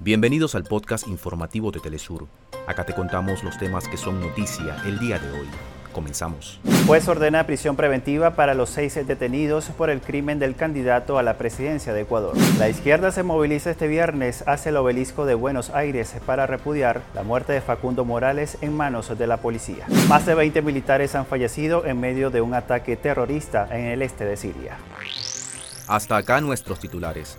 Bienvenidos al podcast informativo de Telesur. Acá te contamos los temas que son noticia el día de hoy. Comenzamos. Juez ordena prisión preventiva para los seis detenidos por el crimen del candidato a la presidencia de Ecuador. La izquierda se moviliza este viernes hacia el obelisco de Buenos Aires para repudiar la muerte de Facundo Morales en manos de la policía. Más de 20 militares han fallecido en medio de un ataque terrorista en el este de Siria. Hasta acá nuestros titulares.